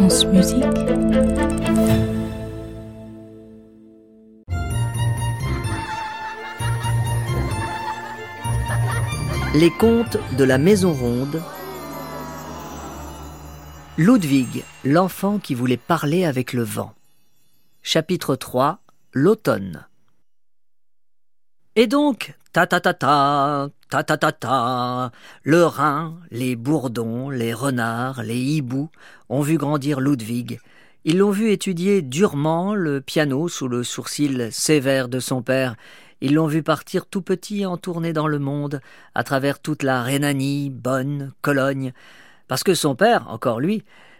Les contes de la Maison Ronde. Ludwig, l'enfant qui voulait parler avec le vent. Chapitre 3 L'automne. Et donc, ta ta le Rhin, les bourdons, les renards, les hiboux ont vu grandir Ludwig. Ils l'ont vu étudier durement le piano sous le sourcil sévère de son père. Ils l'ont vu partir tout petit en tournée dans le monde, à travers toute la Rhénanie, Bonn, Cologne, parce que son père, encore lui,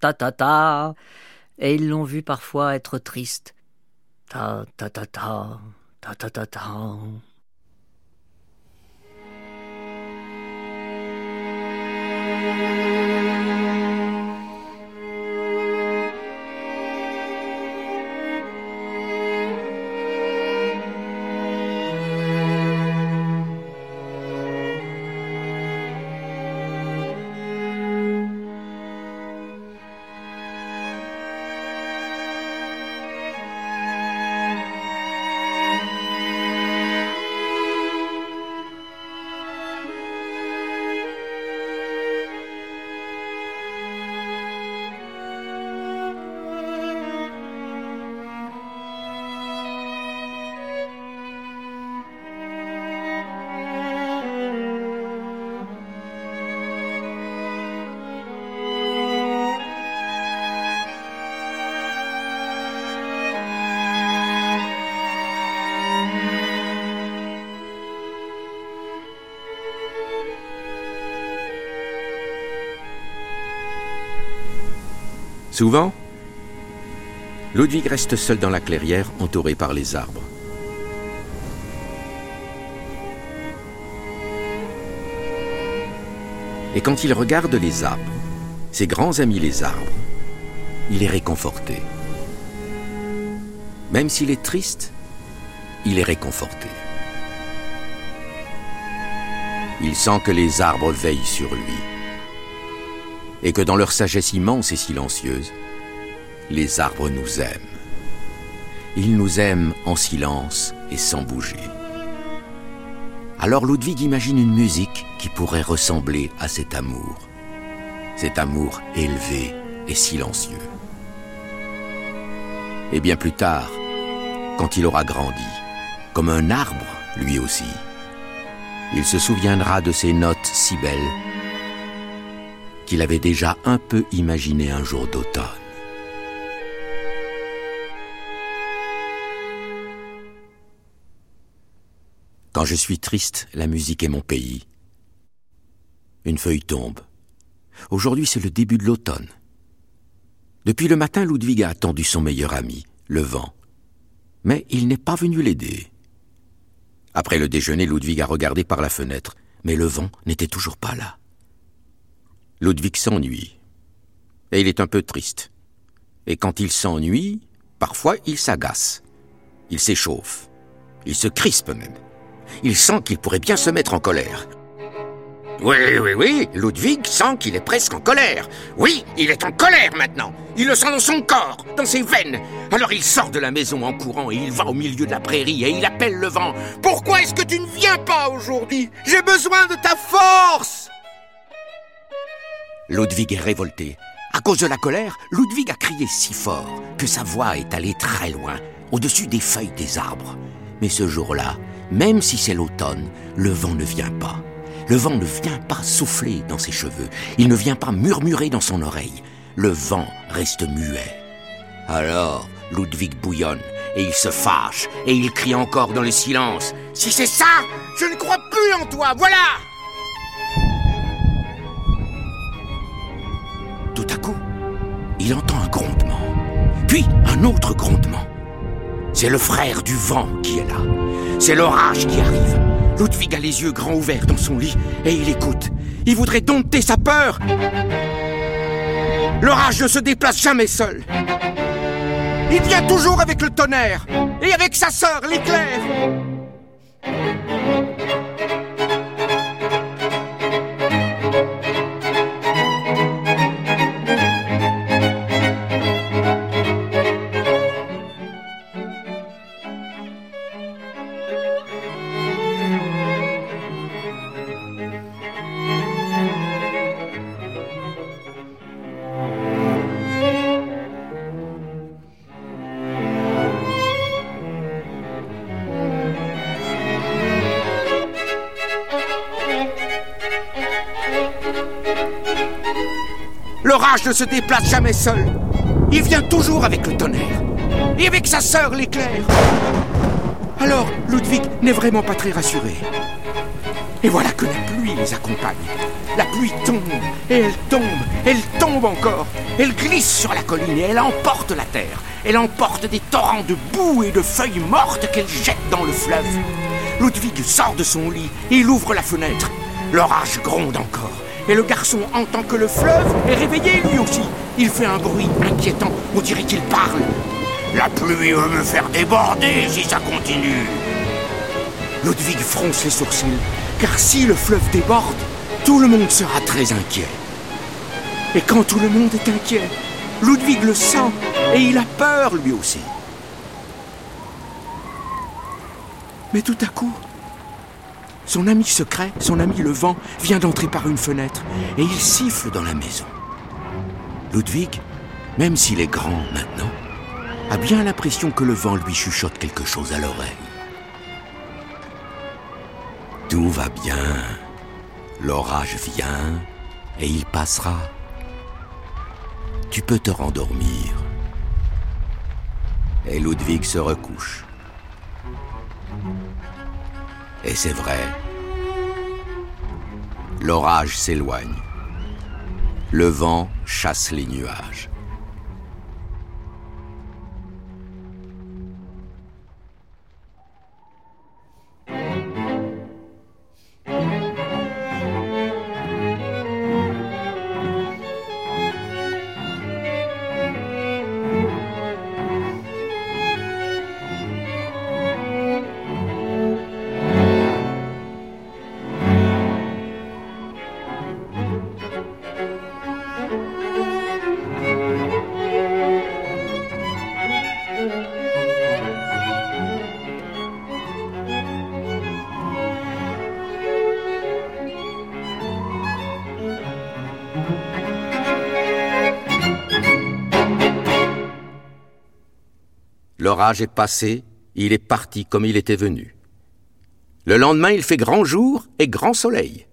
ta ta ta, et ils l'ont vu parfois être triste, ta ta ta ta, ta ta ta ta. ta. Souvent, Ludwig reste seul dans la clairière, entouré par les arbres. Et quand il regarde les arbres, ses grands amis les arbres, il est réconforté. Même s'il est triste, il est réconforté. Il sent que les arbres veillent sur lui et que dans leur sagesse immense et silencieuse, les arbres nous aiment. Ils nous aiment en silence et sans bouger. Alors Ludwig imagine une musique qui pourrait ressembler à cet amour, cet amour élevé et silencieux. Et bien plus tard, quand il aura grandi, comme un arbre lui aussi, il se souviendra de ces notes si belles qu'il avait déjà un peu imaginé un jour d'automne. Quand je suis triste, la musique est mon pays. Une feuille tombe. Aujourd'hui, c'est le début de l'automne. Depuis le matin, Ludwig a attendu son meilleur ami, le vent. Mais il n'est pas venu l'aider. Après le déjeuner, Ludwig a regardé par la fenêtre, mais le vent n'était toujours pas là. Ludwig s'ennuie. Et il est un peu triste. Et quand il s'ennuie, parfois il s'agace. Il s'échauffe. Il se crispe même. Il sent qu'il pourrait bien se mettre en colère. Oui, oui, oui, Ludwig sent qu'il est presque en colère. Oui, il est en colère maintenant. Il le sent dans son corps, dans ses veines. Alors il sort de la maison en courant et il va au milieu de la prairie et il appelle le vent. Pourquoi est-ce que tu ne viens pas aujourd'hui? J'ai besoin de ta force Ludwig est révolté. À cause de la colère, Ludwig a crié si fort que sa voix est allée très loin, au-dessus des feuilles des arbres. Mais ce jour-là, même si c'est l'automne, le vent ne vient pas. Le vent ne vient pas souffler dans ses cheveux, il ne vient pas murmurer dans son oreille. Le vent reste muet. Alors, Ludwig bouillonne, et il se fâche, et il crie encore dans le silence. Si c'est ça, je ne crois plus en toi, voilà autre grondement. C'est le frère du vent qui est là. C'est l'orage qui arrive. Ludwig a les yeux grands ouverts dans son lit et il écoute. Il voudrait dompter sa peur. L'orage ne se déplace jamais seul. Il vient toujours avec le tonnerre et avec sa sœur l'éclair. L'orage ne se déplace jamais seul. Il vient toujours avec le tonnerre. Et avec sa sœur l'éclair. Alors, Ludwig n'est vraiment pas très rassuré. Et voilà que la pluie les accompagne. La pluie tombe, et elle tombe, elle tombe encore. Elle glisse sur la colline et elle emporte la terre. Elle emporte des torrents de boue et de feuilles mortes qu'elle jette dans le fleuve. Ludwig sort de son lit et il ouvre la fenêtre. L'orage gronde encore. Et le garçon entend que le fleuve est réveillé lui aussi. Il fait un bruit inquiétant, on dirait qu'il parle. La pluie veut me faire déborder si ça continue. Ludwig fronce les sourcils, car si le fleuve déborde, tout le monde sera très inquiet. Et quand tout le monde est inquiet, Ludwig le sent et il a peur lui aussi. Mais tout à coup, son ami secret, son ami le vent, vient d'entrer par une fenêtre et il siffle dans la maison. Ludwig, même s'il est grand maintenant, a bien l'impression que le vent lui chuchote quelque chose à l'oreille. Tout va bien, l'orage vient et il passera. Tu peux te rendormir. Et Ludwig se recouche. Et c'est vrai. L'orage s'éloigne. Le vent chasse les nuages. L'orage est passé, il est parti comme il était venu. Le lendemain, il fait grand jour et grand soleil.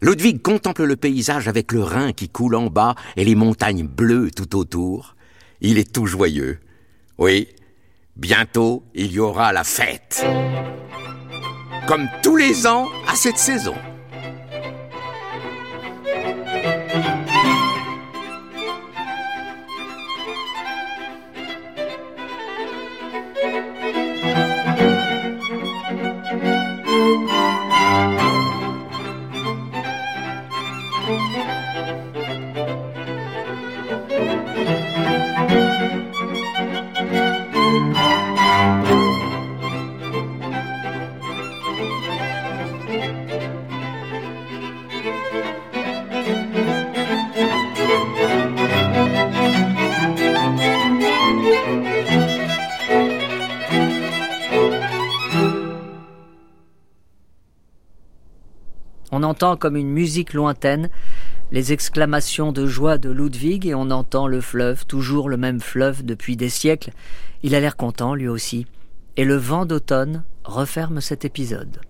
Ludwig contemple le paysage avec le Rhin qui coule en bas et les montagnes bleues tout autour. Il est tout joyeux. Oui, bientôt il y aura la fête. Comme tous les ans à cette saison. On entend comme une musique lointaine les exclamations de joie de Ludwig et on entend le fleuve, toujours le même fleuve depuis des siècles. Il a l'air content lui aussi. Et le vent d'automne referme cet épisode.